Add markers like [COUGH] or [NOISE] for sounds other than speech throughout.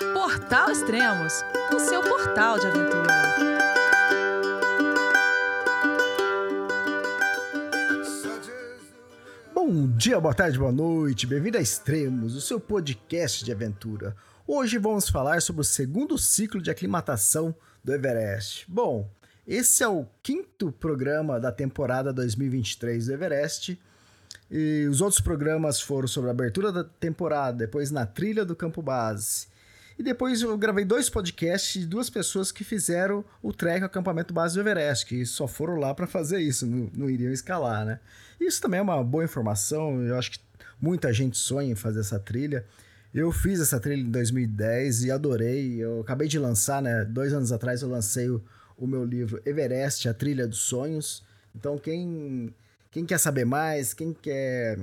Portal Extremos, o seu portal de aventura. Bom dia, boa tarde, boa noite, bem-vindo a Extremos, o seu podcast de aventura. Hoje vamos falar sobre o segundo ciclo de aclimatação do Everest. Bom, esse é o quinto programa da temporada 2023 do Everest e os outros programas foram sobre a abertura da temporada, depois na trilha do campo base. E depois eu gravei dois podcasts de duas pessoas que fizeram o trek acampamento base do Everest, que só foram lá para fazer isso, não, não, iriam escalar, né? Isso também é uma boa informação, eu acho que muita gente sonha em fazer essa trilha. Eu fiz essa trilha em 2010 e adorei. Eu acabei de lançar, né? Dois anos atrás eu lancei o, o meu livro Everest, a Trilha dos Sonhos. Então, quem quem quer saber mais, quem quer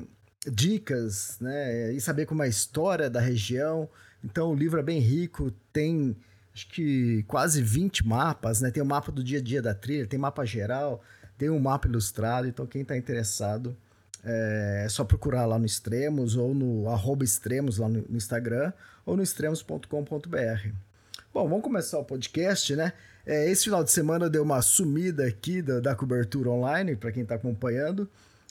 dicas, né, e saber como é a história da região. Então o livro é bem rico, tem acho que quase 20 mapas, né? Tem o mapa do dia a dia da trilha, tem mapa geral, tem um mapa ilustrado, então quem está interessado é, é só procurar lá no Extremos ou no arroba Extremos lá no, no Instagram ou no extremos.com.br. Bom, vamos começar o podcast, né? É, esse final de semana deu uma sumida aqui da, da cobertura online, para quem está acompanhando.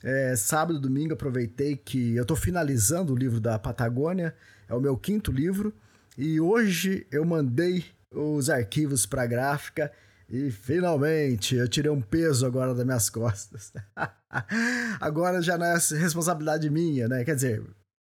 É, sábado, domingo, aproveitei que eu estou finalizando o livro da Patagônia, é o meu quinto livro, e hoje eu mandei os arquivos para a gráfica e finalmente eu tirei um peso agora das minhas costas. [LAUGHS] agora já não é responsabilidade minha, né? Quer dizer,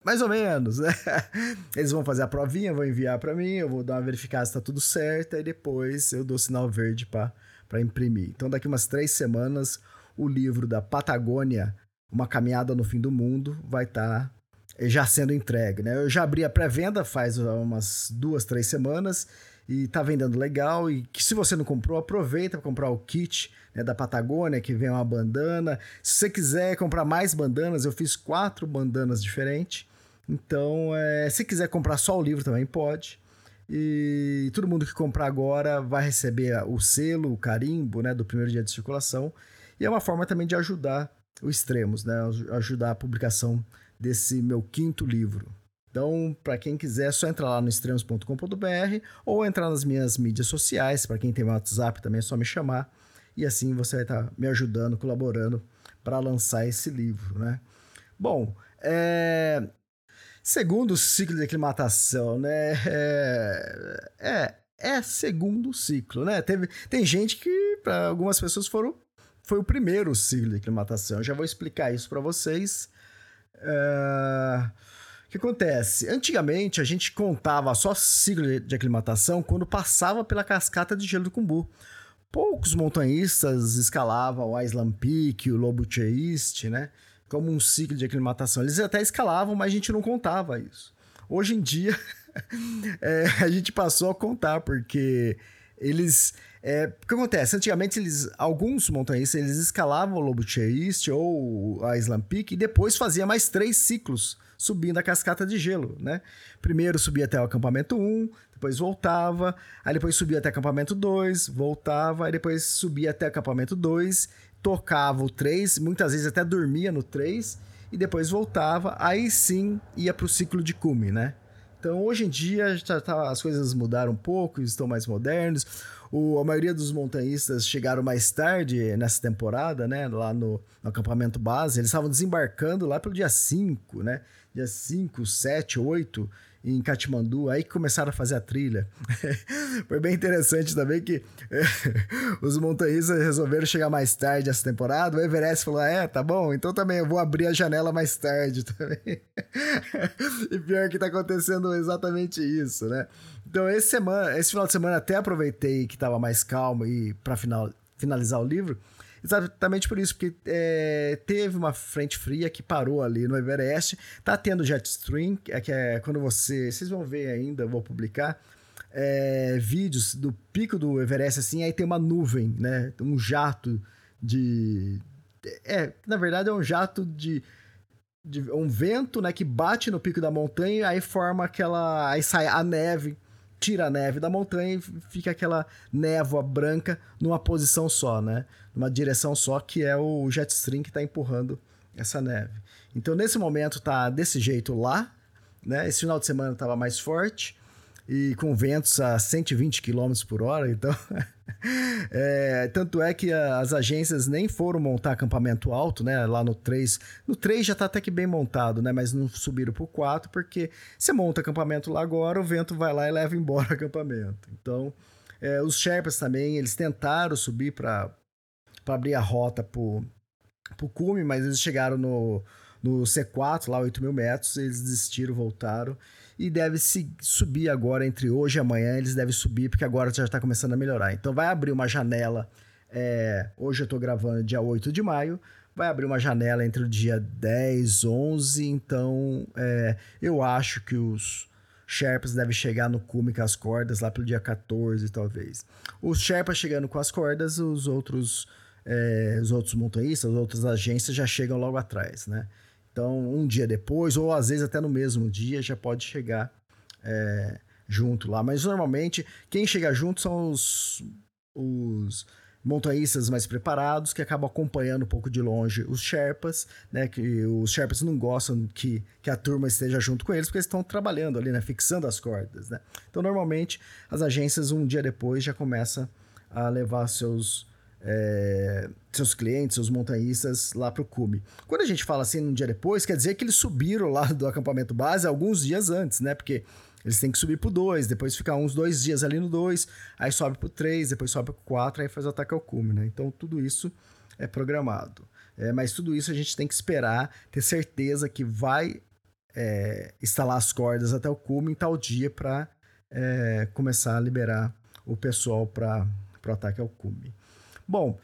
mais ou menos, né? [LAUGHS] Eles vão fazer a provinha, vão enviar para mim, eu vou dar uma verificada se tá tudo certo, e depois eu dou sinal verde para imprimir. Então, daqui umas três semanas, o livro da Patagônia, Uma Caminhada no Fim do Mundo, vai estar tá já sendo entregue, né? Eu já abri a pré-venda faz umas duas, três semanas e tá vendendo legal. E que se você não comprou, aproveita para comprar o kit né, da Patagônia, que vem uma bandana. Se você quiser comprar mais bandanas, eu fiz quatro bandanas diferentes. Então, é, se quiser comprar só o livro também pode. E todo mundo que comprar agora vai receber o selo, o carimbo, né, do primeiro dia de circulação. E é uma forma também de ajudar o Extremos, né, ajudar a publicação desse meu quinto livro. Então, para quem quiser, é só entrar lá no extremos.com.br ou entrar nas minhas mídias sociais. Para quem tem WhatsApp também é só me chamar. E assim você vai estar tá me ajudando, colaborando para lançar esse livro, né? Bom, é, Segundo ciclo de aclimatação, né? É, é, é segundo ciclo, né? Teve, tem gente que, para algumas pessoas, foram, foi o primeiro ciclo de aclimatação. Eu já vou explicar isso para vocês. É, o que acontece? Antigamente, a gente contava só ciclo de aclimatação quando passava pela cascata de gelo do Cumbu. Poucos montanhistas escalavam o Island Peak, o Lobo East, né? como um ciclo de aclimatação. Eles até escalavam, mas a gente não contava isso. Hoje em dia, [LAUGHS] é, a gente passou a contar, porque eles. É, o que acontece? Antigamente, eles, alguns montanhistas eles escalavam o Lobo East ou a Island Peak e depois fazia mais três ciclos subindo a cascata de gelo, né? Primeiro subia até o acampamento 1, depois voltava, aí depois subia até o acampamento 2, voltava, aí depois subia até o acampamento 2 tocava o 3, muitas vezes até dormia no 3 e depois voltava, aí sim ia para o ciclo de cume, né? Então hoje em dia já tá, as coisas mudaram um pouco, estão mais modernos. O, a maioria dos montanhistas chegaram mais tarde nessa temporada, né? Lá no, no acampamento base. Eles estavam desembarcando lá pelo dia 5, né? Dia 5, 7, 8 em Katmandu, aí que começaram a fazer a trilha. [LAUGHS] Foi bem interessante também que [LAUGHS] os montanhistas resolveram chegar mais tarde essa temporada. O Everest falou: é, tá bom, então também eu vou abrir a janela mais tarde [LAUGHS] também. e pior que tá acontecendo exatamente isso, né? Então, esse, semana, esse final de semana até aproveitei que tava mais calmo e para final, finalizar o livro. Exatamente por isso, porque é, teve uma frente fria que parou ali no Everest. Tá tendo jet stream, é, que é quando você. Vocês vão ver ainda, vou publicar. É, vídeos do pico do Everest, assim, aí tem uma nuvem, né? Um jato de. É, na verdade é um jato de, de, um vento, né, que bate no pico da montanha, aí forma aquela, aí sai a neve tira a neve da montanha e fica aquela névoa branca numa posição só, né? Numa direção só, que é o jet stream que está empurrando essa neve. Então, nesse momento, tá desse jeito lá, né? Esse final de semana estava mais forte. e com ventos a 120 km por hora, então. [LAUGHS] é, tanto é que as agências nem foram montar acampamento alto, né? Lá no 3. No 3 já tá até que bem montado, né? Mas não subiram pro 4, porque você monta acampamento lá agora, o vento vai lá e leva embora [LAUGHS] o acampamento. Então, é, os Sherpas também, eles tentaram subir para abrir a rota pro, pro cume, mas eles chegaram no, no C4, lá 8 mil metros, eles desistiram, voltaram e deve se subir agora entre hoje e amanhã. Eles devem subir porque agora já está começando a melhorar. Então vai abrir uma janela. É, hoje eu estou gravando dia 8 de maio. Vai abrir uma janela entre o dia 10, 11. Então é, eu acho que os Sherpas devem chegar no cume com as cordas lá pelo dia 14, talvez. Os Sherpas chegando com as cordas, os outros. É, os outros montanhistas, as outras agências já chegam logo atrás, né? Então, um dia depois, ou às vezes até no mesmo dia, já pode chegar é, junto lá. Mas normalmente, quem chega junto são os, os montanhistas mais preparados que acabam acompanhando um pouco de longe os Sherpas, né? Que os Sherpas não gostam que, que a turma esteja junto com eles, porque eles estão trabalhando ali, né? Fixando as cordas, né? Então, normalmente, as agências, um dia depois, já começam a levar seus é, seus clientes, seus montanhistas lá para o cume. Quando a gente fala assim um dia depois, quer dizer que eles subiram lá do acampamento base alguns dias antes, né? Porque eles têm que subir pro 2, depois ficar uns dois dias ali no 2, aí sobe pro 3, depois sobe pro 4, aí faz o ataque ao cume, né? Então tudo isso é programado. É, mas tudo isso a gente tem que esperar, ter certeza que vai é, instalar as cordas até o cume em tal dia para é, começar a liberar o pessoal para o ataque ao cume. Bom,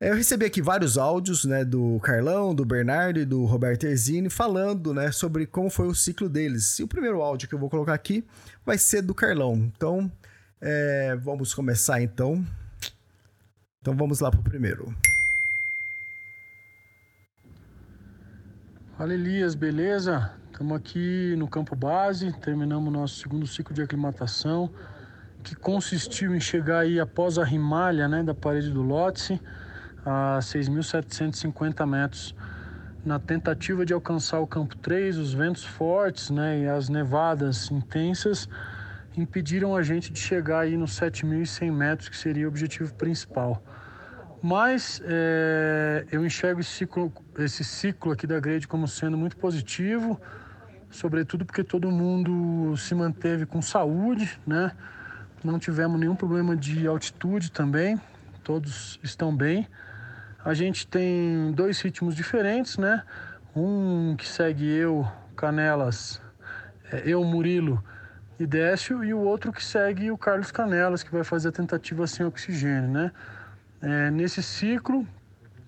eu recebi aqui vários áudios, né, do Carlão, do Bernardo e do Roberto Erzini falando, né, sobre como foi o ciclo deles. E o primeiro áudio que eu vou colocar aqui vai ser do Carlão. Então, é, vamos começar então. Então vamos lá pro primeiro. Fala Elias, beleza? Estamos aqui no campo base, terminamos nosso segundo ciclo de aclimatação que consistiu em chegar aí após a rimalha né, da parede do Lotse a 6.750 metros. Na tentativa de alcançar o campo 3, os ventos fortes né, e as nevadas intensas impediram a gente de chegar aí nos 7.100 metros, que seria o objetivo principal. Mas é, eu enxergo esse ciclo, esse ciclo aqui da grade como sendo muito positivo, sobretudo porque todo mundo se manteve com saúde, né? Não tivemos nenhum problema de altitude também, todos estão bem. A gente tem dois ritmos diferentes, né? Um que segue eu, Canelas, é, eu, Murilo e Décio, e o outro que segue o Carlos Canelas, que vai fazer a tentativa sem oxigênio, né? É, nesse ciclo,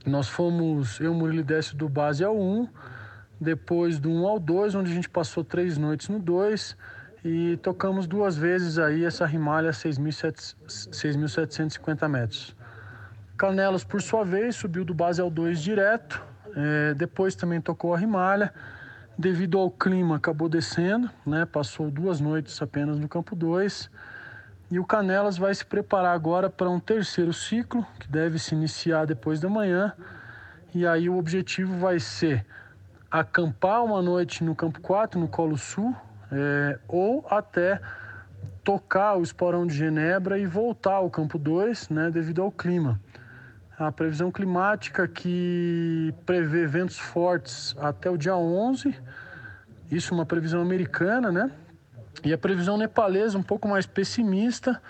nós fomos, eu, Murilo e Décio, do base ao 1, depois do 1 ao 2, onde a gente passou três noites no 2, e tocamos duas vezes aí essa rimalha a 6.750 metros. Canelas, por sua vez, subiu do base ao 2 direto, é, depois também tocou a rimalha, devido ao clima acabou descendo, né, passou duas noites apenas no campo 2, e o Canelas vai se preparar agora para um terceiro ciclo, que deve se iniciar depois da manhã, e aí o objetivo vai ser acampar uma noite no campo 4, no Colo Sul, é, ou até tocar o esporão de Genebra e voltar ao campo 2, né, devido ao clima. A previsão climática que prevê ventos fortes até o dia 11, isso é uma previsão americana, né? E a previsão nepalesa, um pouco mais pessimista,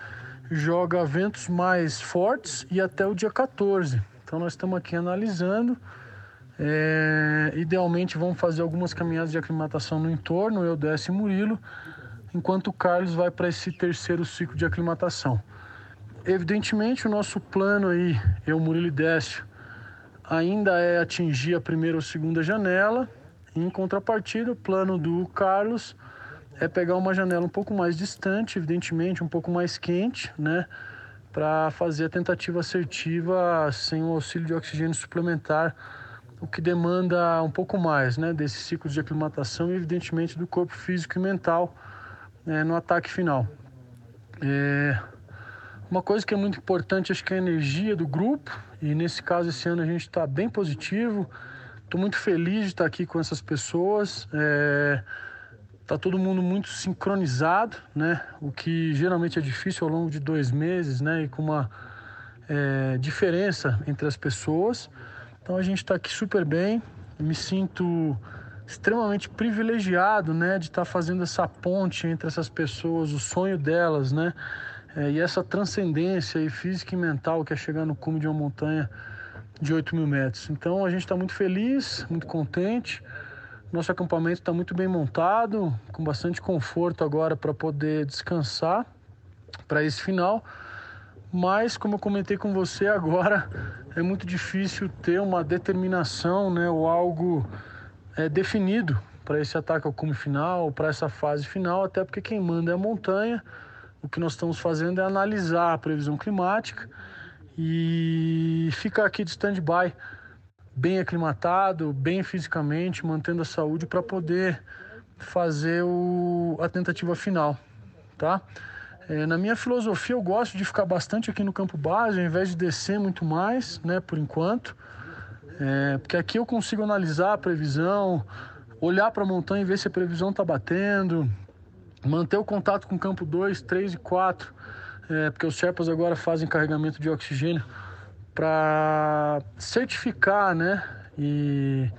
joga ventos mais fortes e até o dia 14. Então nós estamos aqui analisando é, idealmente vamos fazer algumas caminhadas de aclimatação no entorno, eu, Décio e Murilo, enquanto o Carlos vai para esse terceiro ciclo de aclimatação. Evidentemente, o nosso plano aí, eu, Murilo e Décio, ainda é atingir a primeira ou segunda janela. Em contrapartida, o plano do Carlos é pegar uma janela um pouco mais distante, evidentemente, um pouco mais quente, né? Para fazer a tentativa assertiva sem o auxílio de oxigênio suplementar o que demanda um pouco mais né, desse ciclo de aclimatação e, evidentemente, do corpo físico e mental né, no ataque final. É... Uma coisa que é muito importante, acho que é a energia do grupo, e nesse caso, esse ano a gente está bem positivo. Estou muito feliz de estar aqui com essas pessoas. É... Tá todo mundo muito sincronizado, né? O que geralmente é difícil ao longo de dois meses, né? E com uma é, diferença entre as pessoas. Então a gente está aqui super bem. Me sinto extremamente privilegiado, né? De estar tá fazendo essa ponte entre essas pessoas, o sonho delas, né? É, e essa transcendência e física e mental que é chegar no cume de uma montanha de 8 mil metros. Então a gente está muito feliz, muito contente. Nosso acampamento está muito bem montado, com bastante conforto agora para poder descansar para esse final. Mas, como eu comentei com você agora, é muito difícil ter uma determinação né, ou algo é, definido para esse ataque ao cume final, para essa fase final, até porque quem manda é a montanha. O que nós estamos fazendo é analisar a previsão climática e ficar aqui de stand-by bem aclimatado, bem fisicamente, mantendo a saúde para poder fazer o, a tentativa final, tá? É, na minha filosofia, eu gosto de ficar bastante aqui no campo base, ao invés de descer muito mais, né, por enquanto, é, porque aqui eu consigo analisar a previsão, olhar para a montanha e ver se a previsão está batendo, manter o contato com o campo 2, 3 e 4, é, porque os Sherpas agora fazem carregamento de oxigênio para certificar, né? E,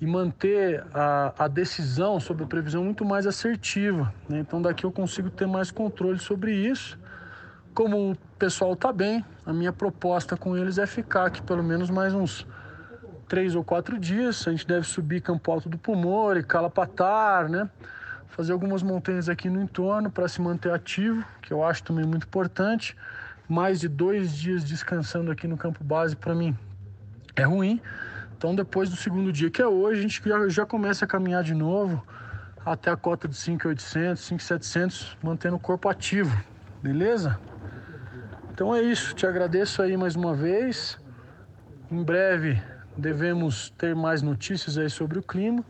e manter a, a, decisão sobre a previsão muito mais assertiva. Né? Então daqui eu consigo ter mais controle sobre isso. Como o pessoal está bem, a minha proposta com eles é ficar aqui pelo menos mais uns três ou quatro dias. A gente deve subir Campo Alto do Pumor e Calapatar, né? Fazer algumas montanhas aqui no entorno para se manter ativo, que eu acho também muito importante mais de dois dias descansando aqui no campo base para mim é ruim. Então depois do segundo dia, que é hoje, a gente já, já começa a caminhar de novo até a cota de 5.800, 5.700, mantendo o corpo ativo, beleza? Então é isso, te agradeço aí mais uma vez. Em breve devemos ter mais notícias aí sobre o clima.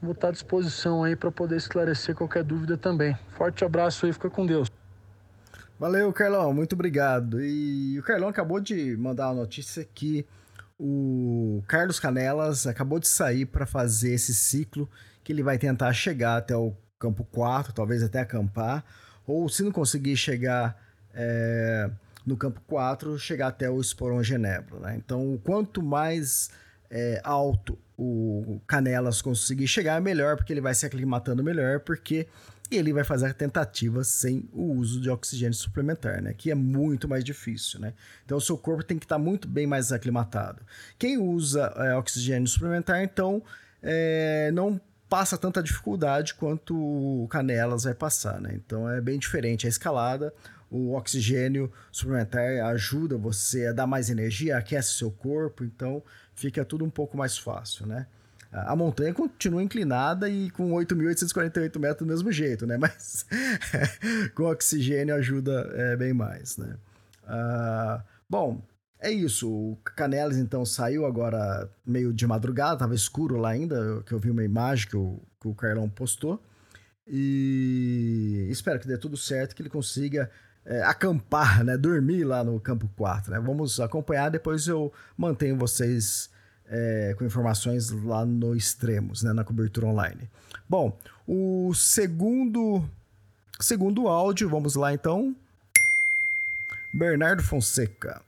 Vou estar à disposição aí para poder esclarecer qualquer dúvida também. Forte abraço aí, fica com Deus. Valeu, Carlão, muito obrigado. E o Carlão acabou de mandar uma notícia que o Carlos Canelas acabou de sair para fazer esse ciclo que ele vai tentar chegar até o campo 4, talvez até acampar, ou se não conseguir chegar é, no campo 4, chegar até o Esporão Genebra. Né? Então, quanto mais é, alto o Canelas conseguir chegar, melhor, porque ele vai se aclimatando melhor, porque ele vai fazer a tentativa sem o uso de oxigênio suplementar, né? Que é muito mais difícil, né? Então o seu corpo tem que estar tá muito bem mais aclimatado. Quem usa é, oxigênio suplementar, então, é, não passa tanta dificuldade quanto o Canelas vai passar, né? Então é bem diferente a escalada. O oxigênio suplementar ajuda você a dar mais energia, aquece seu corpo, então fica tudo um pouco mais fácil, né? A montanha continua inclinada e com 8.848 metros do mesmo jeito, né? [LAUGHS] Mas com oxigênio ajuda é, bem mais, né? Uh, bom, é isso. O Canelas, então, saiu agora meio de madrugada, tava escuro lá ainda, que eu vi uma imagem que o, que o Carlão postou. E espero que dê tudo certo, que ele consiga é, acampar, né? Dormir lá no campo 4, né? Vamos acompanhar, depois eu mantenho vocês é, com informações lá no Extremos, né, na cobertura online. Bom, o segundo, segundo áudio, vamos lá então. Bernardo Fonseca.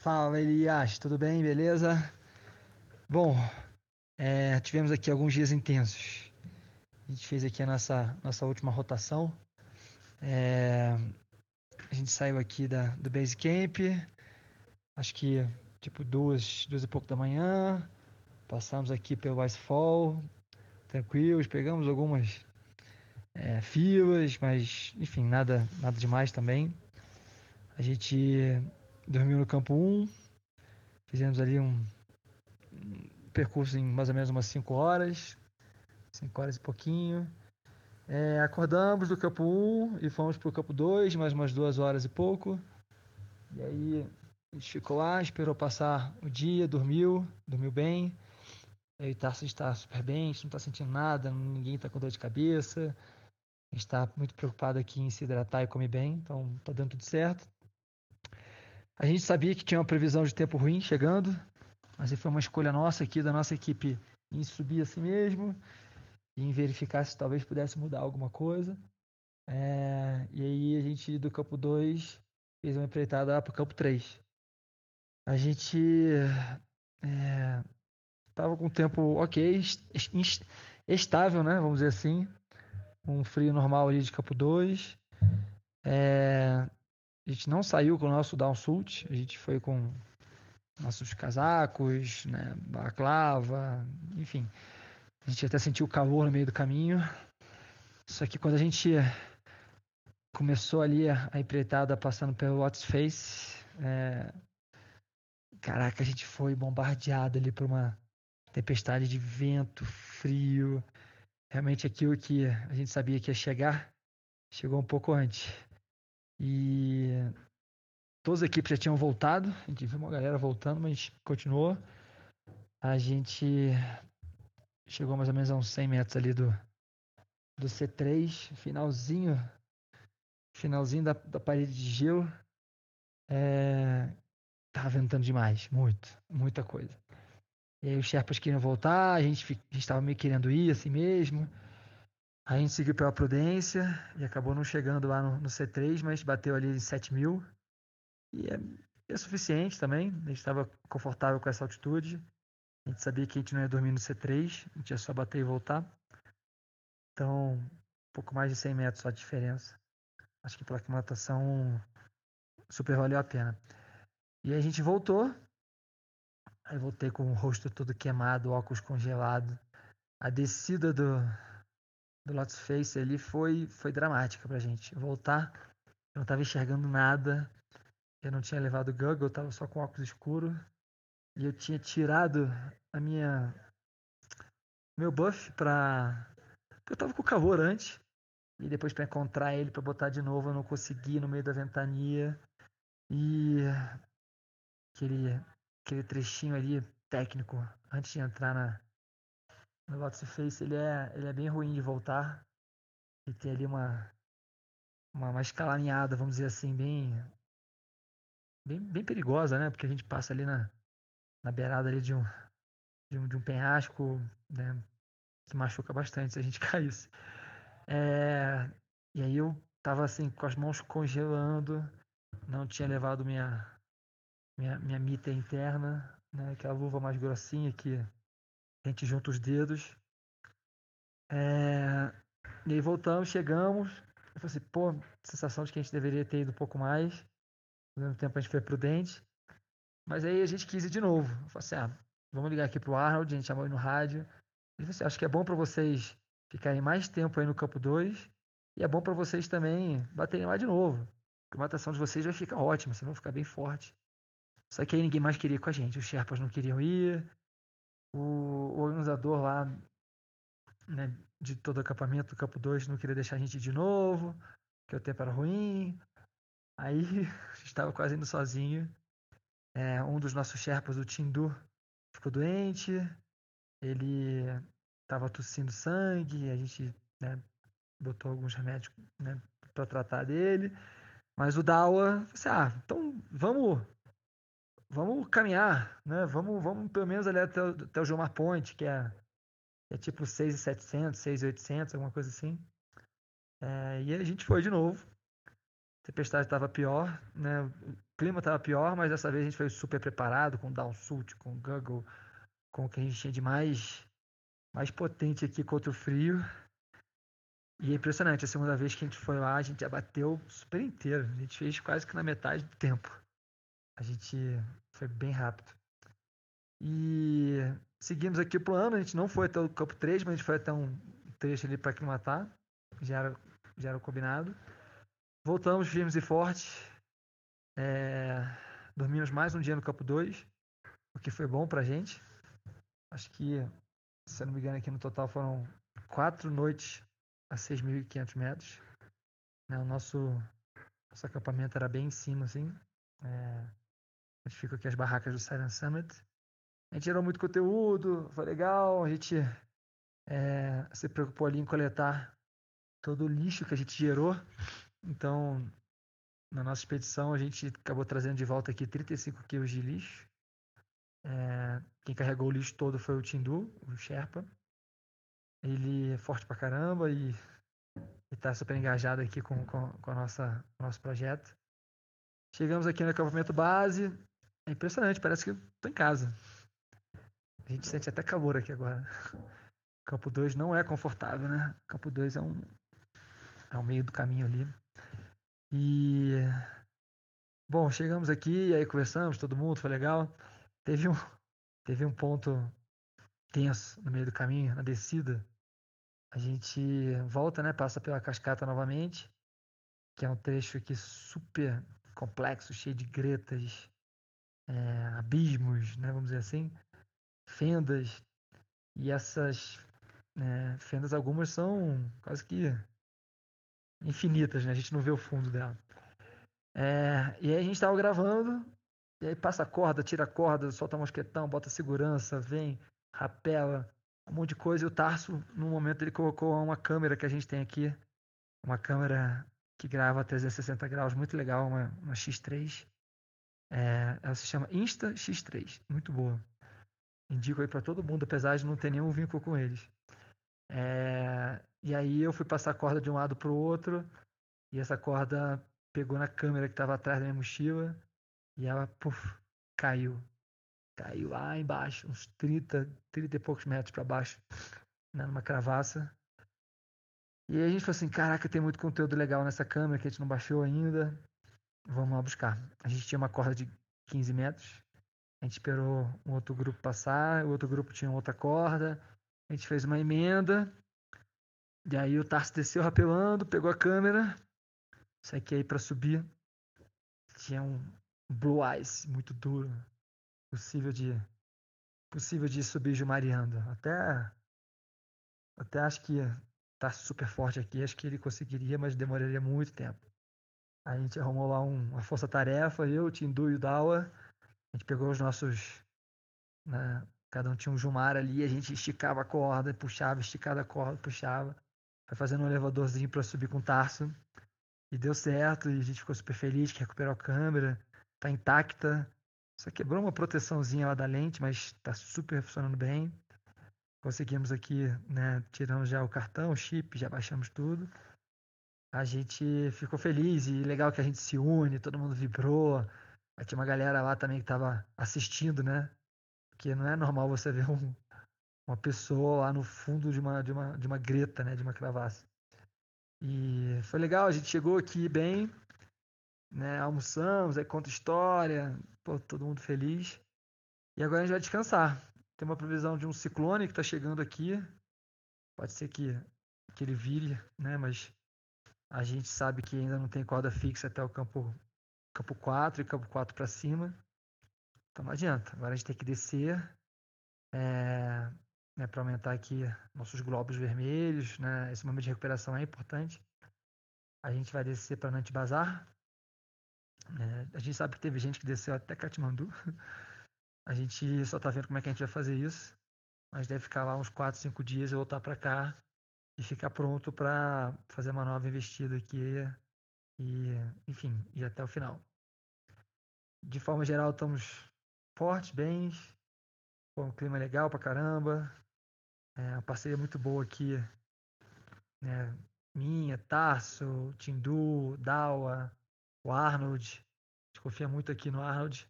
Fala Elias, tudo bem? Beleza? Bom, é, tivemos aqui alguns dias intensos. A gente fez aqui a nossa, nossa última rotação. É, a gente saiu aqui da, do Base Camp. Acho que tipo duas, duas e pouco da manhã. Passamos aqui pelo Icefall, tranquilos, pegamos algumas é, filas, mas enfim, nada, nada demais também. A gente dormiu no campo 1, fizemos ali um, percurso em mais ou menos umas 5 horas, 5 horas e pouquinho. É, acordamos do campo 1 e fomos para o campo 2, mais umas duas horas e pouco. E aí a gente ficou lá, esperou passar o dia, dormiu, dormiu bem. Aí o Tarso está super bem, a gente não está sentindo nada, ninguém está com dor de cabeça. A gente está muito preocupado aqui em se hidratar e comer bem, então está dando tudo certo. A gente sabia que tinha uma previsão de tempo ruim chegando, mas foi uma escolha nossa aqui, da nossa equipe, em subir assim mesmo. e em verificar se talvez pudesse mudar alguma coisa. É, e aí a gente do campo 2 fez uma empreitada lá para o campo 3. A gente é, tava com o tempo ok, estável, né? Vamos dizer assim. Um frio normal ali de campo 2. É, a gente não saiu com o nosso downsult, a gente foi com nossos casacos, né, balaclava, enfim. A gente até sentiu o calor no meio do caminho. Só que quando a gente começou ali a empreitada passando pelo What's Face, é... caraca, a gente foi bombardeado ali por uma tempestade de vento, frio. Realmente aquilo que a gente sabia que ia chegar, chegou um pouco antes. E todas as equipes já tinham voltado, a gente viu uma galera voltando, mas continuou. A gente chegou mais ou menos a uns 100 metros ali do, do C3, finalzinho finalzinho da, da parede de gelo. É, tava ventando demais, muito, muita coisa. E aí os Sherpas queriam voltar, a gente, a gente tava meio querendo ir assim mesmo. a gente seguiu pela prudência e acabou não chegando lá no, no C3, mas bateu ali em 7 mil. E é, é suficiente também, a gente estava confortável com essa altitude. A gente sabia que a gente não ia dormir no C3, a gente ia só bater e voltar. Então, um pouco mais de 100 metros só de diferença. Acho que pela aclimatação super valeu a pena. E a gente voltou. Aí voltei com o rosto todo queimado, óculos congelado. A descida do, do Lotus Face ali foi, foi dramática pra gente. Voltar, eu não tava enxergando nada. Eu não tinha levado Google, eu tava só com óculos escuros. E eu tinha tirado a minha meu buff pra. Eu tava com calor antes. E depois para encontrar ele para botar de novo, eu não consegui no meio da ventania. E aquele, aquele trechinho ali técnico, antes de entrar na, no Lotus Face, ele é, ele é bem ruim de voltar. E tem ali uma, uma, uma escalaminhada, vamos dizer assim, bem, bem, bem perigosa, né? Porque a gente passa ali na, na beirada ali de um, de um, de um penhasco, né? Que machuca bastante se a gente [LAUGHS] caísse. É, e aí eu tava assim, com as mãos congelando, não tinha levado minha, minha, minha mita interna, né? Aquela luva mais grossinha que a gente junta os dedos. É, e aí voltamos, chegamos. Eu falei assim, pô, sensação de que a gente deveria ter ido um pouco mais. Ao mesmo tempo a gente foi prudente. Mas aí a gente quis ir de novo. Eu falei assim, ah, vamos ligar aqui pro Arnold, a gente chamou ele no rádio. Ele falou assim, acho que é bom para vocês ficarem mais tempo aí no campo 2. E é bom para vocês também baterem lá de novo. A matação de vocês vai ficar ótima, vocês vão ficar bem forte. Só que aí ninguém mais queria ir com a gente. Os Sherpas não queriam ir. O, organizador lá né, de todo o acampamento do campo 2 não queria deixar a gente de novo, que o tempo era ruim. Aí [LAUGHS] estava quase indo sozinho. É, um dos nossos Sherpas, o Tindu, ficou doente. Ele tava tossindo sangue, a gente né, botou alguns remédios né, para tratar dele. Mas o Dawa, assim, ah, então vamos vamos caminhar, né? Vamos, vamos pelo menos ali até, até o Gilmar Ponte, que é, é tipo 6,700, 6,800, alguma coisa assim. É, e a gente foi de novo. A tempestade estava pior, né? O clima estava pior, mas dessa vez a gente foi super preparado, com downsult, com Google, com o que a gente tinha de mais mais potente aqui contra o frio. E é impressionante, a segunda vez que a gente foi lá, a gente já bateu super inteiro. A gente fez quase que na metade do tempo. A gente foi bem rápido. E seguimos aqui o plano, a gente não foi até o campo 3, mas a gente foi até um trecho ali para aclimatar. Já era, já era combinado. Voltamos firmes e fortes. É, dormimos mais um dia no campo 2, o que foi bom pra gente. Acho que se eu não me engano, aqui no total foram quatro noites a 6.500 metros. Né? O nosso, nosso acampamento era bem em cima, assim. É, gente fica aqui as barracas do Silent Summit. A gente gerou muito conteúdo, foi legal. A gente é, se preocupou ali em coletar todo o lixo que a gente gerou. Então, na nossa expedição, a gente acabou trazendo de volta aqui 35 quilos de lixo. É, quem carregou o lixo todo foi o Tindu, o Sherpa. Ele é forte pra caramba e está super engajado aqui com, com, com a nosso projeto. Chegamos aqui no acampamento base. É impressionante, parece que estou em casa. A gente sente até calor aqui agora. Campo 2 não é confortável, né? Campo 2 é um é o meio do caminho ali. E bom, chegamos aqui, aí conversamos, todo mundo, foi legal. Teve um teve um ponto tenso no meio do caminho, na descida. A gente volta, né, passa pela cascata novamente, que é um trecho aqui super complexo, cheio de gretas, é, abismos, né, vamos dizer assim, fendas. E essas né, fendas, algumas são quase que infinitas, né? A gente não vê o fundo dela. É, e aí a gente estava gravando, e aí passa a corda, tira a corda, solta mosquetão, bota segurança, vem, rapela, um monte de coisa. E o Tarso, no momento, ele colocou uma câmera que a gente tem aqui, uma câmera que grava 360 graus, muito legal, uma, uma X3. É, ela se chama Insta X3, muito boa. Indico aí para todo mundo, apesar de não ter nenhum vínculo com eles. É, e aí eu fui passar a corda de um lado para o outro e essa corda pegou na câmera que estava atrás da minha mochila e ela puff, caiu. Caiu lá embaixo, uns 30, 30 e poucos metros para baixo, né, numa cravaça. E aí a gente falou assim: caraca, tem muito conteúdo legal nessa câmera que a gente não baixou ainda. Vamos lá buscar. A gente tinha uma corda de 15 metros. A gente esperou um outro grupo passar, o outro grupo tinha outra corda. A gente fez uma emenda. E aí o Tarso desceu rapelando, pegou a câmera. Isso aqui aí para subir. Tinha um blue ice muito duro. Possível de possível de subir Jumariando. Até até acho que tá super forte aqui, acho que ele conseguiria, mas demoraria muito tempo. A gente arrumou lá um, uma força-tarefa, eu, o Tindu e o Dawa. A gente pegou os nossos né, Cada um tinha um jumar ali, a gente esticava a corda, puxava, esticava a corda, puxava. Foi fazendo um elevadorzinho para subir com o Tarso. E deu certo, e a gente ficou super feliz que recuperou a câmera, tá intacta. Só quebrou uma proteçãozinha lá da lente, mas tá super funcionando bem. Conseguimos aqui, né, tiramos já o cartão, o chip, já baixamos tudo. A gente ficou feliz e legal que a gente se une, todo mundo vibrou. Aí tinha uma galera lá também que tava assistindo, né? Porque não é normal você ver um, uma pessoa lá no fundo de uma, de uma, de uma greta, né? De uma cravaça. E foi legal, a gente chegou aqui bem, né? Almoçamos, aí conta história, pô, todo mundo feliz. E agora a gente vai descansar. Tem uma previsão de um ciclone que está chegando aqui. Pode ser que, que ele vire, né? Mas a gente sabe que ainda não tem corda fixa até o campo, campo 4 e campo 4 para cima. Então não adianta. Agora a gente tem que descer é, né, para aumentar aqui nossos globos vermelhos. Né? Esse momento de recuperação é importante. A gente vai descer para Nantes Bazar. É, a gente sabe que teve gente que desceu até Katmandu. [LAUGHS] A gente só está vendo como é que a gente vai fazer isso. Mas deve ficar lá uns 4, 5 dias e voltar para cá e ficar pronto para fazer uma nova investida aqui e, enfim, ir até o final. De forma geral, estamos fortes, bens. Pô, um clima legal pra caramba. É, uma parceria muito boa aqui. Né? Minha, Tarso, Tindu, Dawa, o Arnold. A gente confia muito aqui no Arnold.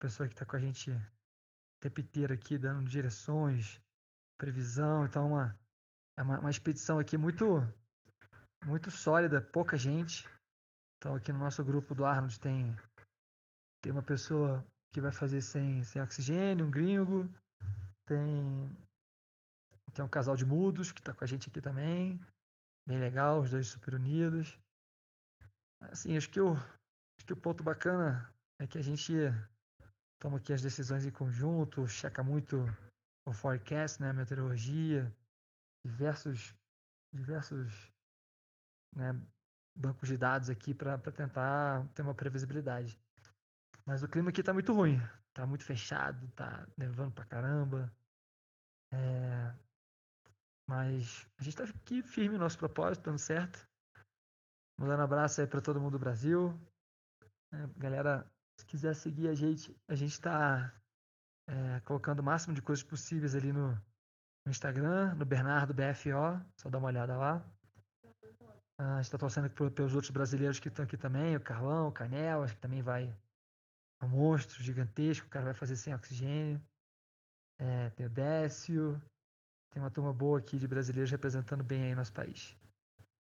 Pessoa que está com a gente o tempo inteiro aqui, dando direções, previsão. Então, uma, é uma, uma expedição aqui muito, muito sólida, pouca gente. Então, aqui no nosso grupo do Arnold tem, tem uma pessoa que vai fazer sem, sem oxigênio, um gringo. Tem, tem um casal de mudos que está com a gente aqui também. Bem legal, os dois super unidos. Assim, acho que o, acho que o ponto bacana é que a gente toma aqui as decisões em conjunto, checa muito o forecast, né, a meteorologia, diversos, diversos né, bancos de dados aqui para tentar ter uma previsibilidade. Mas o clima aqui tá muito ruim. Tá muito fechado, tá nevando pra caramba. É... Mas a gente tá aqui firme no nosso propósito, dando certo. Mandando abraço aí pra todo mundo do Brasil. É, galera, se quiser seguir a gente, a gente tá é, colocando o máximo de coisas possíveis ali no, no Instagram, no Bernardo BFO, só dá uma olhada lá. Ah, a gente está torcendo pelos outros brasileiros que estão aqui também, o Carlão, o Canel, acho que também vai. É um monstro gigantesco, o cara vai fazer sem oxigênio. É, tem o Décio, tem uma turma boa aqui de brasileiros representando bem aí nosso país.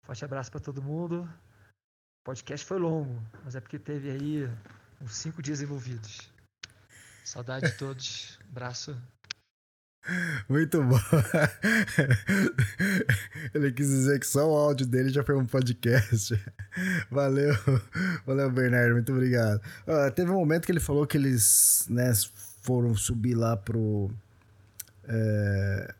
Forte abraço para todo mundo. O podcast foi longo, mas é porque teve aí uns cinco dias envolvidos. Saudade de todos. Abraço. Muito bom. Ele quis dizer que só o áudio dele já foi um podcast. Valeu, valeu, Bernardo. Muito obrigado. Uh, teve um momento que ele falou que eles né, foram subir lá pro, é,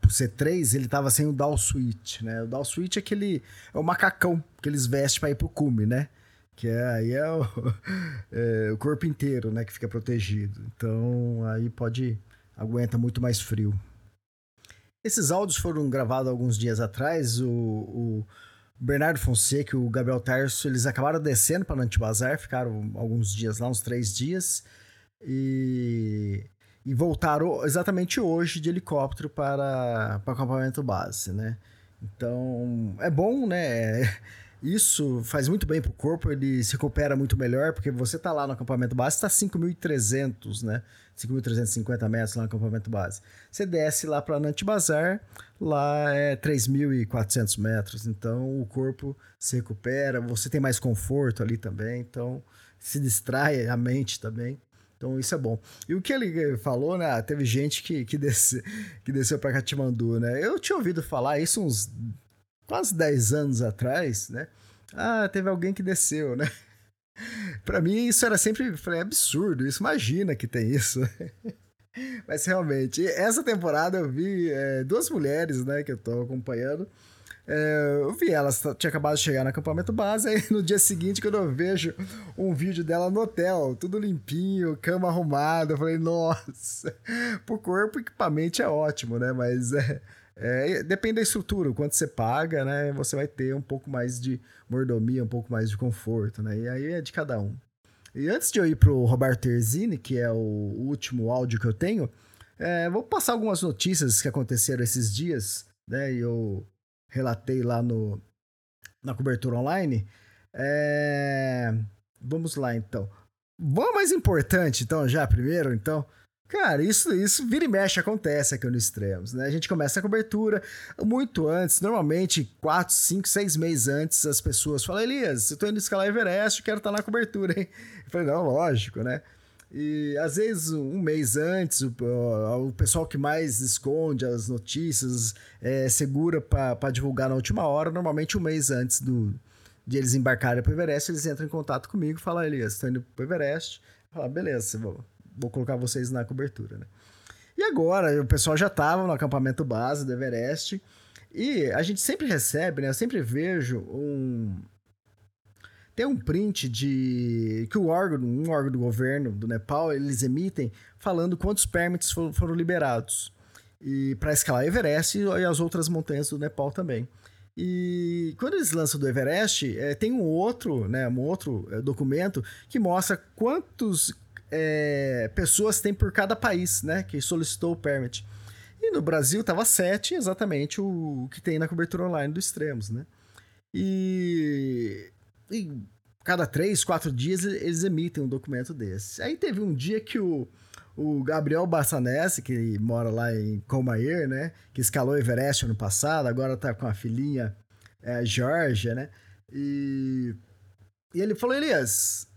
pro C3, ele tava sem o Down Switch, né? O Down Switch é aquele. É o macacão que eles vestem para ir pro cume, né? Que é, aí é o, [LAUGHS] é o corpo inteiro, né? Que fica protegido. Então aí pode aguenta muito mais frio. Esses áudios foram gravados alguns dias atrás. O, o Bernardo Fonseca e o Gabriel Tarso, eles acabaram descendo para Nantibazar, ficaram alguns dias lá, uns três dias, e, e voltaram exatamente hoje de helicóptero para, para o acampamento base, né? Então, é bom, né? Isso faz muito bem pro corpo, ele se recupera muito melhor, porque você tá lá no acampamento base, tá 5.300, né? 5.350 metros lá no acampamento base. Você desce lá para Nantibazar, lá é 3.400 metros, então o corpo se recupera, você tem mais conforto ali também, então se distrai a mente também. Então isso é bom. E o que ele falou, né? Teve gente que, que, desce, [LAUGHS] que desceu para Katmandu, né? Eu tinha ouvido falar isso uns quase 10 anos atrás, né? Ah, teve alguém que desceu, né? [LAUGHS] para mim isso era sempre falei, absurdo, isso imagina que tem isso. [LAUGHS] Mas realmente, essa temporada eu vi é, duas mulheres, né, que eu tô acompanhando. É, eu vi elas, tinha acabado de chegar no acampamento base, aí no dia seguinte, quando eu vejo um vídeo dela no hotel, tudo limpinho, cama arrumada, eu falei, nossa, [LAUGHS] pro corpo equipamento é ótimo, né? Mas é, é, depende da estrutura, o quanto você paga, né? Você vai ter um pouco mais de mordomia, um pouco mais de conforto, né? E aí é de cada um. E antes de eu ir pro Roberto Terzini, que é o último áudio que eu tenho, é, vou passar algumas notícias que aconteceram esses dias, né? E eu relatei lá no, na cobertura online. É, vamos lá, então. Vamos mais importante, então, já primeiro, então. Cara, isso, isso vira e mexe acontece aqui no Extremos, né? A gente começa a cobertura muito antes, normalmente 4, 5, 6 meses antes, as pessoas falam, Elias, eu tô indo escalar Everest, quero estar tá na cobertura, hein? Eu falei, não, lógico, né? E às vezes um mês antes, o, o pessoal que mais esconde as notícias, é, segura para divulgar na última hora, normalmente um mês antes do, de eles embarcarem para o Everest, eles entram em contato comigo e falam, Elias, estou indo para o Everest. Eu falo, beleza, vou vou colocar vocês na cobertura, né? E agora, o pessoal já estava no acampamento base do Everest. E a gente sempre recebe, né? Eu sempre vejo um. Tem um print de. que o órgão, um órgão do governo do Nepal, eles emitem falando quantos permits foram, foram liberados. E para escalar Everest e as outras montanhas do Nepal também. E quando eles lançam do Everest, é, tem um outro, né, um outro é, documento que mostra quantos é, pessoas tem por cada país, né? Que solicitou o permit. E no Brasil tava 7, exatamente o que tem na cobertura online do Extremos, né? E, e cada 3, 4 dias eles emitem um documento desse. Aí teve um dia que o, o Gabriel Bassanese, que mora lá em Comair, né? Que escalou Everest ano passado, agora tá com a filhinha é, Georgia, né? E, e ele falou, Elias,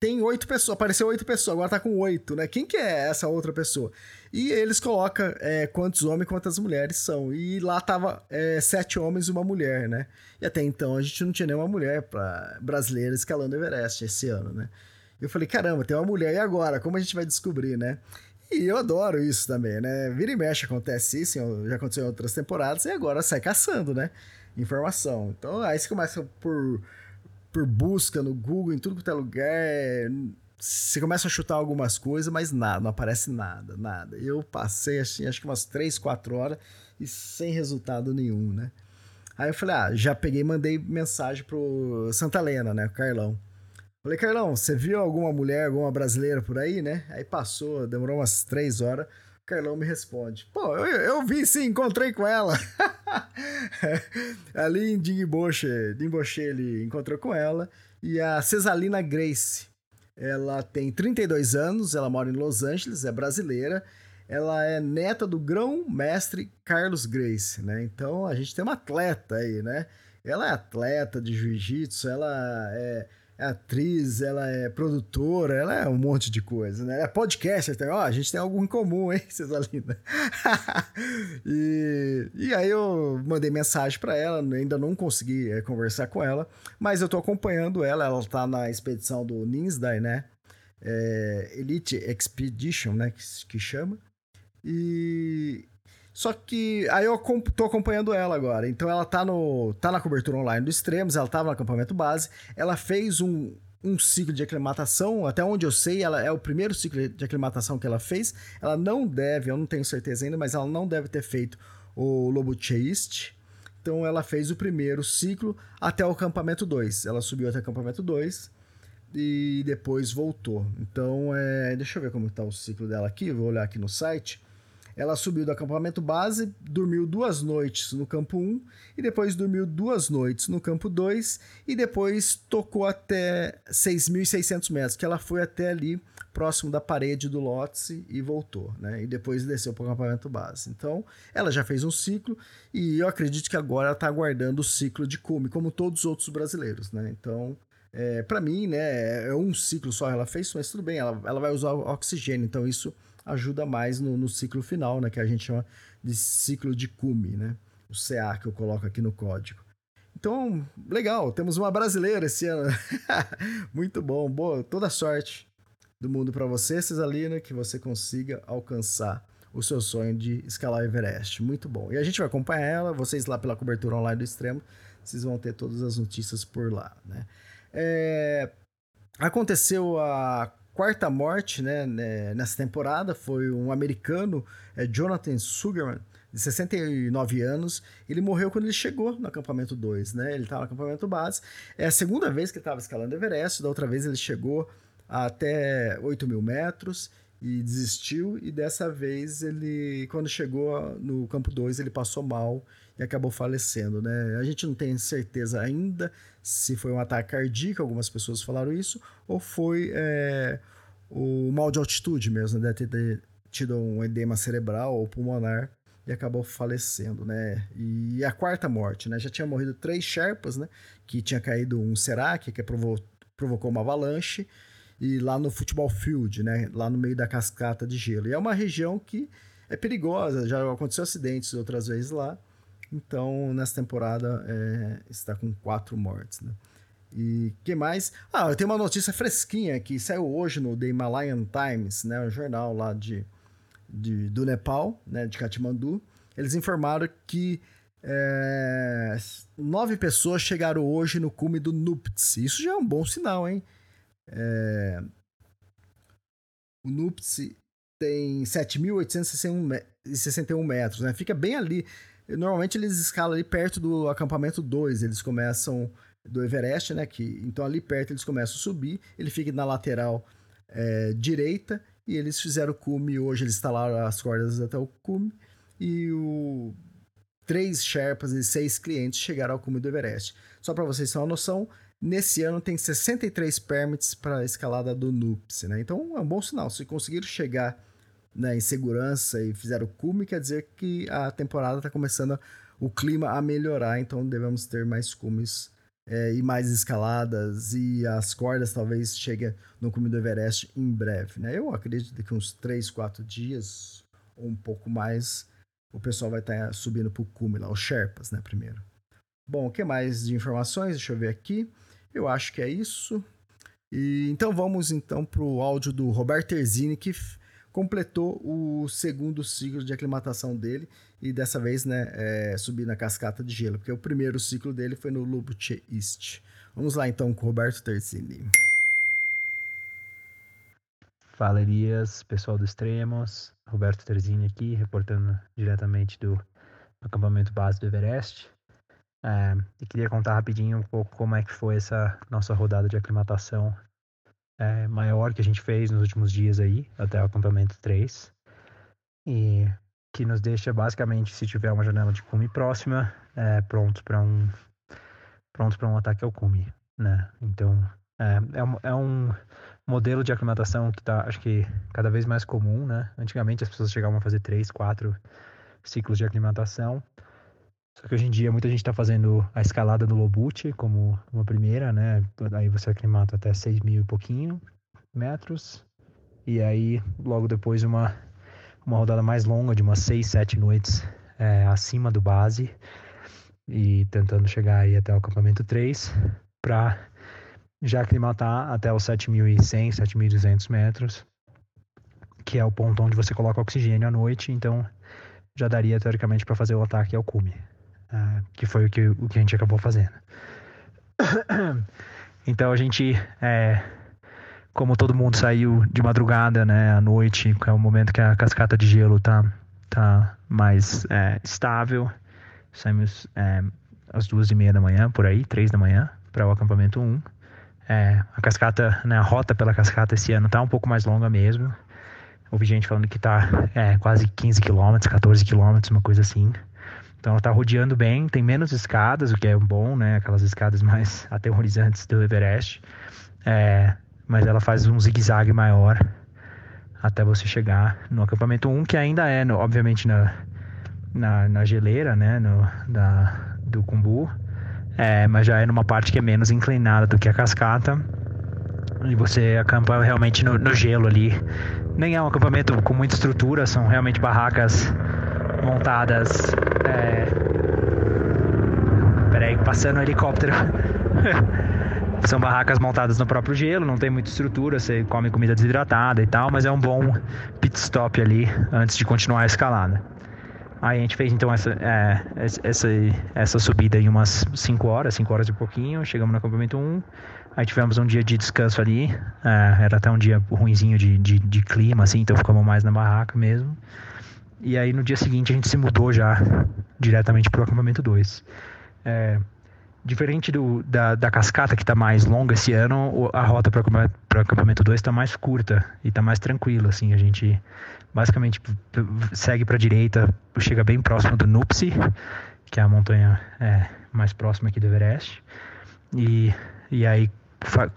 tem oito pessoas, apareceu oito pessoas, agora tá com oito, né? Quem que é essa outra pessoa? E eles colocam é, quantos homens e quantas mulheres são. E lá tava é, sete homens e uma mulher, né? E até então a gente não tinha nenhuma mulher pra, brasileira escalando Everest esse ano, né? Eu falei, caramba, tem uma mulher, e agora? Como a gente vai descobrir, né? E eu adoro isso também, né? Vira e mexe acontece isso, já aconteceu em outras temporadas, e agora sai caçando, né? Informação. Então aí você começa por por busca no Google, em tudo que é lugar. Você começa a chutar algumas coisas, mas nada, não aparece nada, nada. Eu passei assim, acho que umas 3, 4 horas e sem resultado nenhum, né? Aí eu falei, ah, já peguei mandei mensagem pro Santa Helena, né? O Carlão. Falei, Carlão, você viu alguma mulher, alguma brasileira por aí, né? Aí passou, demorou umas três horas. Carlão me responde: Pô, eu, eu vi sim, encontrei com ela. [LAUGHS] Ali em Dingboche, Dingboche ele encontrou com ela. E a Cesalina Grace, ela tem 32 anos, ela mora em Los Angeles, é brasileira. Ela é neta do grão-mestre Carlos Grace, né? Então a gente tem uma atleta aí, né? Ela é atleta de jiu-jitsu, ela é é atriz, ela é produtora, ela é um monte de coisa, né? É podcaster também. Ó, a gente tem algo em comum, hein, [LAUGHS] Cesalina? [LAUGHS] e, e aí eu mandei mensagem para ela, ainda não consegui é, conversar com ela, mas eu tô acompanhando ela, ela tá na expedição do Ninsdai, né? É, Elite Expedition, né, que, que chama. E, só que aí eu tô acompanhando ela agora. Então ela tá, no, tá na cobertura online do Extremos, ela tava no acampamento base. Ela fez um, um ciclo de aclimatação, até onde eu sei, ela é o primeiro ciclo de aclimatação que ela fez. Ela não deve, eu não tenho certeza ainda, mas ela não deve ter feito o Lobo Chase. Então ela fez o primeiro ciclo até o acampamento 2. Ela subiu até o acampamento 2 e depois voltou. Então, é, deixa eu ver como está o ciclo dela aqui, vou olhar aqui no site. Ela subiu do acampamento base, dormiu duas noites no campo 1 e depois dormiu duas noites no campo 2 e depois tocou até 6.600 metros, que ela foi até ali próximo da parede do Lotse e voltou, né? E depois desceu para o acampamento base. Então, ela já fez um ciclo e eu acredito que agora ela está aguardando o ciclo de cume, como todos os outros brasileiros, né? Então, é, para mim, né, é um ciclo só ela fez, mas tudo bem, ela, ela vai usar oxigênio, então isso ajuda mais no, no, ciclo final, né? Que a gente chama de ciclo de cume, né? O CA que eu coloco aqui no código. Então, legal, temos uma brasileira esse ano. [LAUGHS] Muito bom, boa, toda sorte do mundo para você, Cesalina, que você consiga alcançar o seu sonho de escalar o Everest. Muito bom. E a gente vai acompanhar ela, vocês lá pela cobertura online do Extremo, vocês vão ter todas as notícias por lá, né? É... Aconteceu a quarta morte né, né, nessa temporada foi um americano, é Jonathan Sugarman, de 69 anos. Ele morreu quando ele chegou no acampamento 2, né? Ele estava no acampamento base. É a segunda vez que ele estava escalando Everest, da outra vez ele chegou até 8 mil metros e desistiu. E dessa vez ele, quando chegou no campo 2, ele passou mal e acabou falecendo, né? A gente não tem certeza ainda se foi um ataque cardíaco, algumas pessoas falaram isso, ou foi é, o mal de altitude mesmo, né? deve ter tido um edema cerebral ou pulmonar e acabou falecendo, né? E a quarta morte, né? Já tinha morrido três Sherpas, né? Que tinha caído um Serac, que provou, provocou uma avalanche, e lá no Futebol Field, né? Lá no meio da cascata de gelo. E é uma região que é perigosa, já aconteceu acidentes outras vezes lá. Então, nessa temporada, é, está com quatro mortes, né? E que mais? Ah, eu tenho uma notícia fresquinha que saiu hoje no The Himalayan Times, né, um jornal lá de, de do Nepal, né, de Katmandu. Eles informaram que é, nove pessoas chegaram hoje no cume do Nuptse. Isso já é um bom sinal, hein? É, o Nuptse tem 7.861 metros, né? Fica bem ali. Normalmente eles escalam ali perto do acampamento 2. Eles começam do Everest, né? Que, então ali perto eles começam a subir. Ele fica na lateral é, direita e eles fizeram o cume. Hoje eles instalaram as cordas até o cume. E o três Sherpas e seis clientes chegaram ao cume do Everest. Só para vocês terem uma noção, nesse ano tem 63 permits para a escalada do Nupse, né? Então é um bom sinal. Se conseguiram chegar né, em segurança e fizeram cume, quer dizer que a temporada está começando o clima a melhorar, então devemos ter mais cumes é, e mais escaladas e as cordas talvez cheguem no cume do Everest em breve, né? Eu acredito que uns 3, 4 dias ou um pouco mais o pessoal vai estar tá subindo para o cume lá, os Sherpas, né, primeiro. Bom, o que mais de informações? Deixa eu ver aqui. Eu acho que é isso. E então vamos então para o áudio do Roberto Terzini, que completou o segundo ciclo de aclimatação dele e dessa vez, né, é, subir na cascata de gelo, porque o primeiro ciclo dele foi no Lubuche East. Vamos lá então com Roberto Terzini. Fala pessoal do Extremos, Roberto Terzini aqui, reportando diretamente do acampamento base do Everest. É, e queria contar rapidinho um pouco como é que foi essa nossa rodada de aclimatação é, maior que a gente fez nos últimos dias aí, até o acampamento 3. e que nos deixa basicamente, se tiver uma janela de cume próxima, é, pronto para um pronto para um ataque ao cume, né? Então é, é, um, é um modelo de aclimatação que está, acho que cada vez mais comum, né? Antigamente as pessoas chegavam a fazer três, quatro ciclos de aclimatação. Só que hoje em dia muita gente está fazendo a escalada do Lobute como uma primeira, né? Aí você aclimata até 6 mil e pouquinho metros. E aí logo depois uma, uma rodada mais longa de umas 6, 7 noites é, acima do base. E tentando chegar aí até o acampamento 3 para já aclimatar até os 7.100, 7.200 metros, que é o ponto onde você coloca oxigênio à noite. Então já daria teoricamente para fazer o ataque ao cume. Uh, que foi o que, o que a gente acabou fazendo. [COUGHS] então a gente, é, como todo mundo saiu de madrugada, né, à noite, que é o momento que a cascata de gelo tá, tá mais é, estável, saímos é, às duas e meia da manhã, por aí, três da manhã, para o acampamento 1. É, a cascata, né, a rota pela cascata esse ano tá um pouco mais longa mesmo. Ouvi gente falando que tá é, quase 15 km, 14 km, uma coisa assim. Então ela está rodeando bem, tem menos escadas, o que é bom, né? Aquelas escadas mais [LAUGHS] aterrorizantes do Everest. É, mas ela faz um zigue-zague maior até você chegar no acampamento 1, que ainda é, no, obviamente, na, na, na, geleira, né? No, da, do Kumbu. É, mas já é numa parte que é menos inclinada do que a cascata. E você acampa realmente no, no gelo ali. Nem é um acampamento com muita estrutura, são realmente barracas montadas. É... Peraí, passando um helicóptero. [LAUGHS] São barracas montadas no próprio gelo, não tem muita estrutura, você come comida desidratada e tal, mas é um bom pit stop ali antes de continuar a escalada. Aí a gente fez então essa, é, essa, essa subida em umas 5 horas, 5 horas e pouquinho, chegamos no acampamento 1, aí tivemos um dia de descanso ali, é, era até um dia ruinzinho de, de, de clima, assim, então ficamos mais na barraca mesmo. E aí no dia seguinte a gente se mudou já diretamente para o acampamento 2. É, diferente do, da, da cascata que está mais longa esse ano, a rota para o acampamento 2 está mais curta e está mais tranquila. Assim, a gente basicamente segue para a direita, chega bem próximo do Nupsi, que é a montanha é, mais próxima aqui do Everest. E, e aí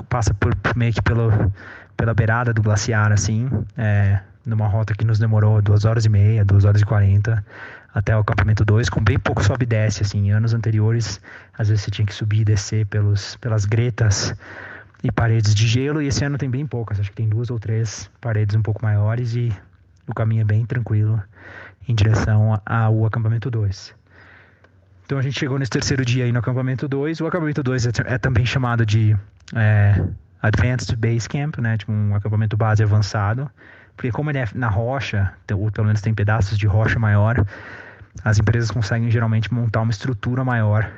passa por, meio que pelo, pela beirada do glaciar, assim. É, numa rota que nos demorou duas horas e meia, duas horas e quarenta, até o acampamento 2, com bem pouco sobe e desce, assim, em anos anteriores, às vezes você tinha que subir e descer pelos, pelas gretas e paredes de gelo, e esse ano tem bem poucas, acho que tem duas ou três paredes um pouco maiores e o caminho é bem tranquilo em direção ao acampamento 2. Então a gente chegou nesse terceiro dia aí no acampamento 2, o acampamento 2 é, é, também chamado de é, Advanced Base Camp, né, tipo um acampamento base avançado, porque como ele é na rocha, ou pelo menos tem pedaços de rocha maior, as empresas conseguem geralmente montar uma estrutura maior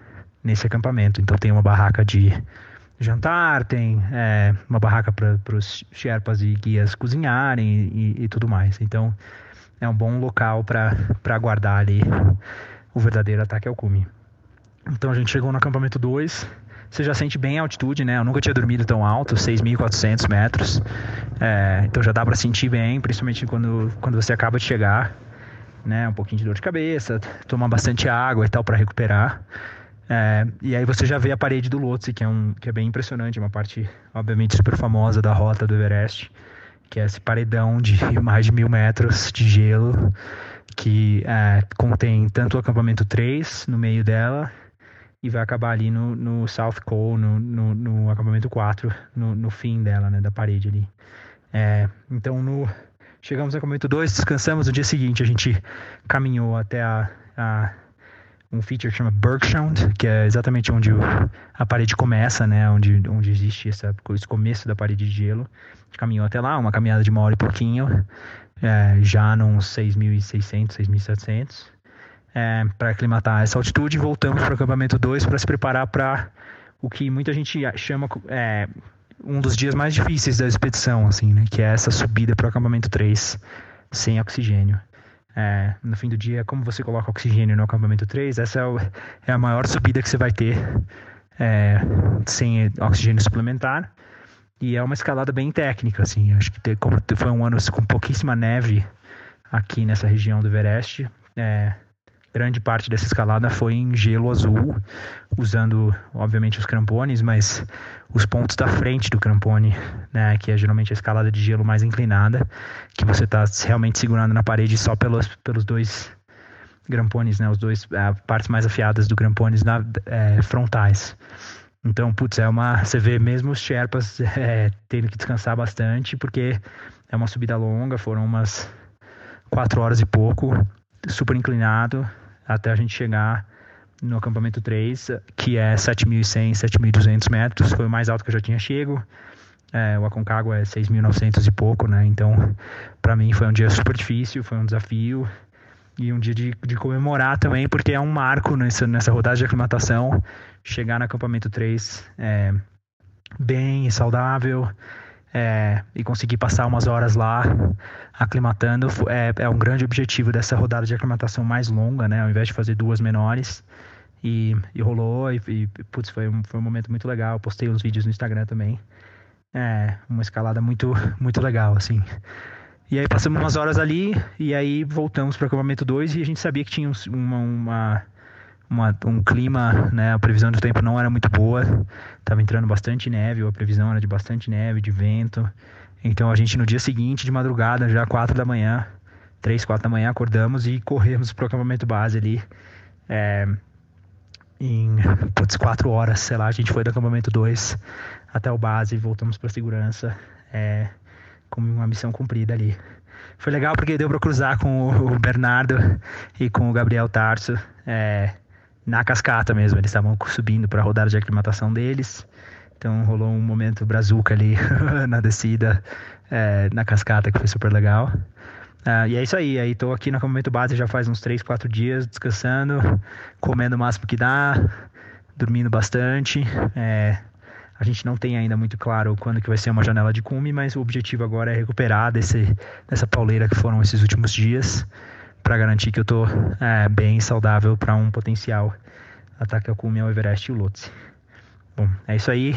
nesse acampamento. Então tem uma barraca de jantar, tem é, uma barraca para os Sherpas e guias cozinharem e, e, tudo mais. Então é um bom local para aguardar ali o verdadeiro ataque ao cume. Então a gente chegou no acampamento 2 você já sente bem a altitude, né? Eu nunca tinha dormido tão alto, 6.400 metros. É, então já dá para sentir bem, principalmente quando, quando você acaba de chegar, né? Um pouquinho de dor de cabeça, tomar bastante água e tal para recuperar. É, e aí você já vê a parede do Lhotse, que é, um, que é bem impressionante, uma parte, obviamente, super famosa da rota do Everest, que é esse paredão de [LAUGHS] mais de mil metros de gelo, que é, contém tanto o acampamento 3 no meio dela, e vai acabar ali no, no South Cole, no, no, no acampamento 4, no, no fim dela, né, da parede ali. É, então, no, chegamos no acampamento 2, descansamos. No dia seguinte, a gente caminhou até a, a um feature que chama Bergsound, que é exatamente onde o, a parede começa, né, onde, onde existe essa, esse começo da parede de gelo. A gente caminhou até lá, uma caminhada de uma hora e pouquinho, é, já nos 6.600, 6.700 é, para aclimatar essa altitude. Voltamos para o acampamento 2 para se preparar para o que muita gente chama é, um dos dias mais difíceis da expedição, assim, né? Que é essa subida para o acampamento 3 sem oxigênio. É, no fim do dia, como você coloca oxigênio no acampamento 3, essa é, o, é a maior subida que você vai ter é, sem oxigênio suplementar. E é uma escalada bem técnica, assim. Acho que como foi um ano com pouquíssima neve aqui nessa região do Everest. É, grande parte dessa escalada foi em gelo azul, usando, obviamente, os crampones, mas os pontos da frente do crampone, né, que é geralmente a escalada de gelo mais inclinada, que você está realmente segurando na parede só pelos, pelos dois grampones, né, os dois uh, partes mais afiadas do grampones na, é, frontais. Então, putz, é uma. Você vê mesmo os Sherpas é, [LAUGHS] tendo que descansar bastante, porque é uma subida longa, foram umas quatro horas e pouco, super inclinado, até a gente chegar no acampamento 3, que é 7.100, 7.200 metros, foi o mais alto que eu já tinha chego. É, o Aconcagua é 6.900 e pouco, né? Então, para mim foi um dia super difícil, foi um desafio e um dia de, de comemorar também, porque é um marco nessa, nessa rodada de aclimatação. Chegar no acampamento 3 é, bem saudável, é, e conseguir passar umas horas lá aclimatando é, é, um grande objetivo dessa rodada de aclimatação mais longa, né? Ao invés de fazer duas menores. E, e rolou, e, e putz, foi um, foi um momento muito legal. Eu postei uns vídeos no Instagram também. É, uma escalada muito, muito legal, assim. E aí passamos umas horas ali, e aí voltamos para o acampamento 2 e a gente sabia que tinha uma, uma uma, um clima, né, a previsão do tempo não era muito boa, estava entrando bastante neve, a previsão era de bastante neve, de vento. Então a gente no dia seguinte, de madrugada, já 4 da manhã, 3, 4 da manhã, acordamos e corremos para o acampamento base ali. É, em putz, 4 horas, sei lá, a gente foi do acampamento 2 até o base e voltamos para segurança é, com uma missão cumprida ali. Foi legal porque deu para cruzar com o Bernardo e com o Gabriel Tarso. É, na cascata mesmo. Eles estavam subindo para a rodada de aclimatação deles. Então rolou um momento brazuca ali [LAUGHS] na descida, é, na cascata, que foi super legal. Uh, e é isso aí, aí tô aqui no acampamento base já faz uns 3, 4 dias, descansando, comendo o máximo que dá, dormindo bastante. É, a gente não tem ainda muito claro quando que vai ser uma janela de cume, mas o objetivo agora é recuperar desse, dessa pauleira que foram esses últimos dias para garantir que eu tô é, bem saudável para um potencial ataque ao cume ao Everest e o Lhotse. Bom, é isso aí.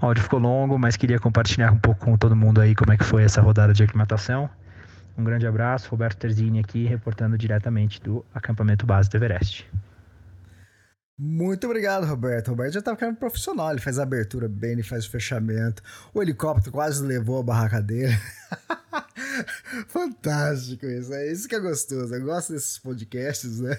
O áudio ficou longo, mas queria compartilhar um pouco com todo mundo aí como é que foi essa rodada de aclimatação. Um grande abraço, Roberto Terzini aqui, reportando diretamente do acampamento base do Everest. Muito obrigado, Roberto. Roberto já tá ficando profissional, ele faz a abertura bem, ele faz o fechamento. O helicóptero quase levou a barraca dele. [LAUGHS] Fantástico isso, é isso que é gostoso. Eu gosto desses podcasts, né?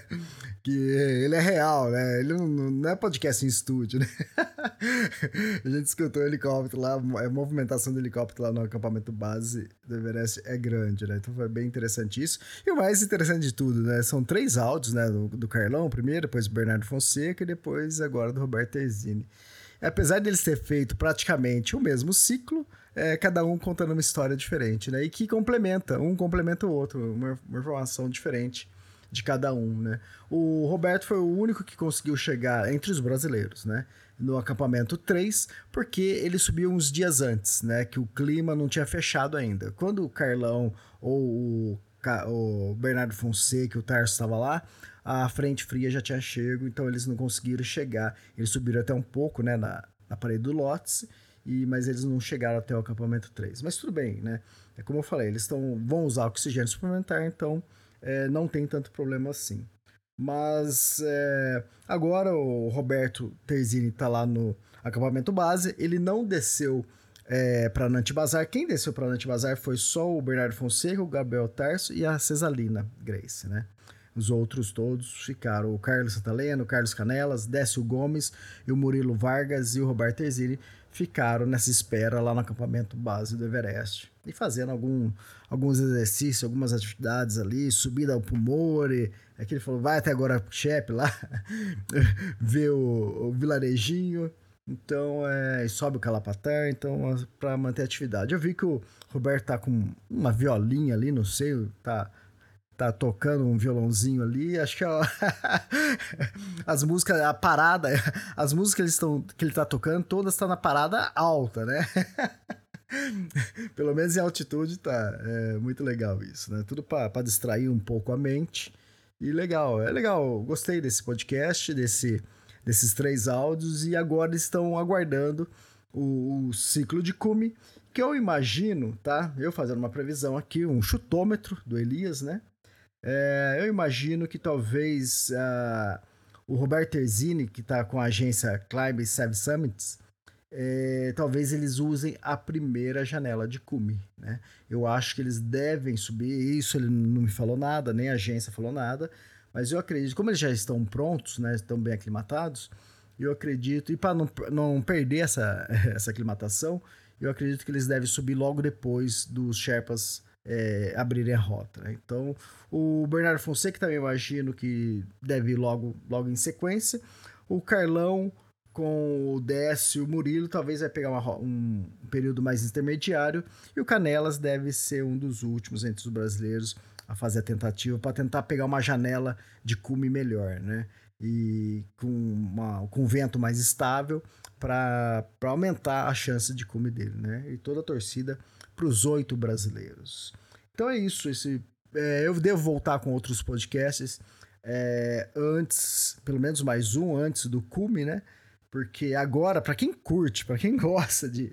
Que ele é real, né? Ele não, não é podcast em estúdio, né? [LAUGHS] A gente escutou o helicóptero lá, a movimentação do helicóptero lá no acampamento base do Everest é grande, né? Então foi bem interessante isso. E o mais interessante de tudo, né? São três áudios, né? Do, do Carlão primeiro, depois do Bernardo Fonseca e depois agora do Roberto Terzini. Apesar deles ter feito praticamente o mesmo ciclo, é, cada um contando uma história diferente, né? E que complementa, um complementa o outro, uma, uma, informação diferente de cada um, né? O Roberto foi o único que conseguiu chegar entre os brasileiros, né? No acampamento 3, porque ele subiu uns dias antes, né? Que o clima não tinha fechado ainda. Quando o Carlão ou o, Bernardo Fonseca e o Tarso estava lá, a frente fria já tinha chego, então eles não conseguiram chegar. Eles subiram até um pouco, né? Na, na parede do Lotus e, mas eles não chegaram até o acampamento 3. Mas tudo bem, né? É como eu falei, eles tão, vão usar oxigênio suplementar, então é, não tem tanto problema assim. Mas é, agora o Roberto Terzini está lá no acampamento base, ele não desceu é, para Nantibazar. Quem desceu para Nantibazar foi só o Bernardo Fonseca, o Gabriel Tarso e a Cesalina Grace, né? Os outros todos ficaram o Carlos Santaleno, o Carlos Canelas, Décio Gomes o Murilo Vargas e o Roberto Terzini ficaram nessa espera lá no acampamento base do Everest e fazendo algum, alguns exercícios, algumas atividades ali, subida ao Pumore, é que ele falou, vai até agora Chepe lá, [LAUGHS] ver o, o, vilarejinho, então, é, sobe o Calapatar, então, para manter a atividade. Eu vi que o Roberto tá com uma violinha ali, não sei, tá tá tocando um violãozinho ali. Acho que ó, [LAUGHS] as músicas, a parada, [LAUGHS] as músicas que, eles estão, que ele tá tocando, todas estão tá na parada alta, né? [LAUGHS] Pelo menos em altitude tá. É muito legal isso, né? Tudo para distrair um pouco a mente. E legal, é legal. Gostei desse podcast, desse, desses três áudios. E agora estão aguardando o, o ciclo de cume, que eu imagino, tá? Eu fazendo uma previsão aqui, um chutômetro do Elias, né? É, eu imagino que talvez uh, o Roberto Terzini, que está com a agência Climb Seven Summits, é, talvez eles usem a primeira janela de cume. Né? Eu acho que eles devem subir. Isso ele não me falou nada, nem a agência falou nada. Mas eu acredito, como eles já estão prontos, né, estão bem aclimatados, eu acredito, e para não, não perder essa, [LAUGHS] essa aclimatação, eu acredito que eles devem subir logo depois dos Sherpas é, abrirem a rota. Né? Então, o Bernardo Fonseca também imagino que deve ir logo, logo em sequência. O Carlão com o Décio e o Murilo, talvez vai pegar uma, um período mais intermediário. E o Canelas deve ser um dos últimos entre os brasileiros a fazer a tentativa para tentar pegar uma janela de cume melhor, né? E com, uma, com um vento mais estável para aumentar a chance de cume dele, né? E toda a torcida para os oito brasileiros. Então é isso. Esse, é, eu devo voltar com outros podcasts é, antes, pelo menos mais um antes do cume, né? Porque agora, para quem curte, para quem [LAUGHS] gosta de,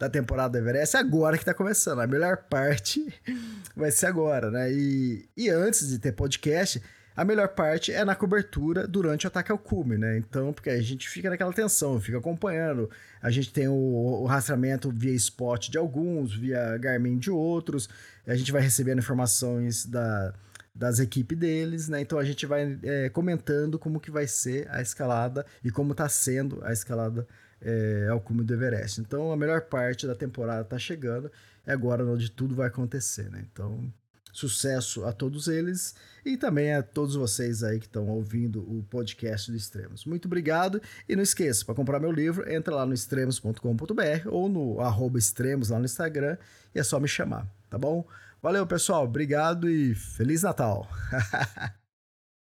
da temporada do Everest, é agora que tá começando. A melhor parte [LAUGHS] vai ser agora, né? E, e antes de ter podcast, a melhor parte é na cobertura durante o ataque ao cume, né? Então, porque a gente fica naquela tensão, fica acompanhando. A gente tem o, o rastreamento via spot de alguns, via Garmin de outros. A gente vai recebendo informações da, das equipes deles, né? Então a gente vai é, comentando como que vai ser a escalada e como está sendo a escalada é, ao cume do Everest. Então a melhor parte da temporada está chegando, é agora onde tudo vai acontecer, né? Então sucesso a todos eles e também a todos vocês aí que estão ouvindo o podcast do Extremos. Muito obrigado e não esqueça, para comprar meu livro, entra lá no extremos.com.br ou no arroba extremos lá no Instagram e é só me chamar, tá bom? Valeu, pessoal. Obrigado e Feliz Natal. [LAUGHS]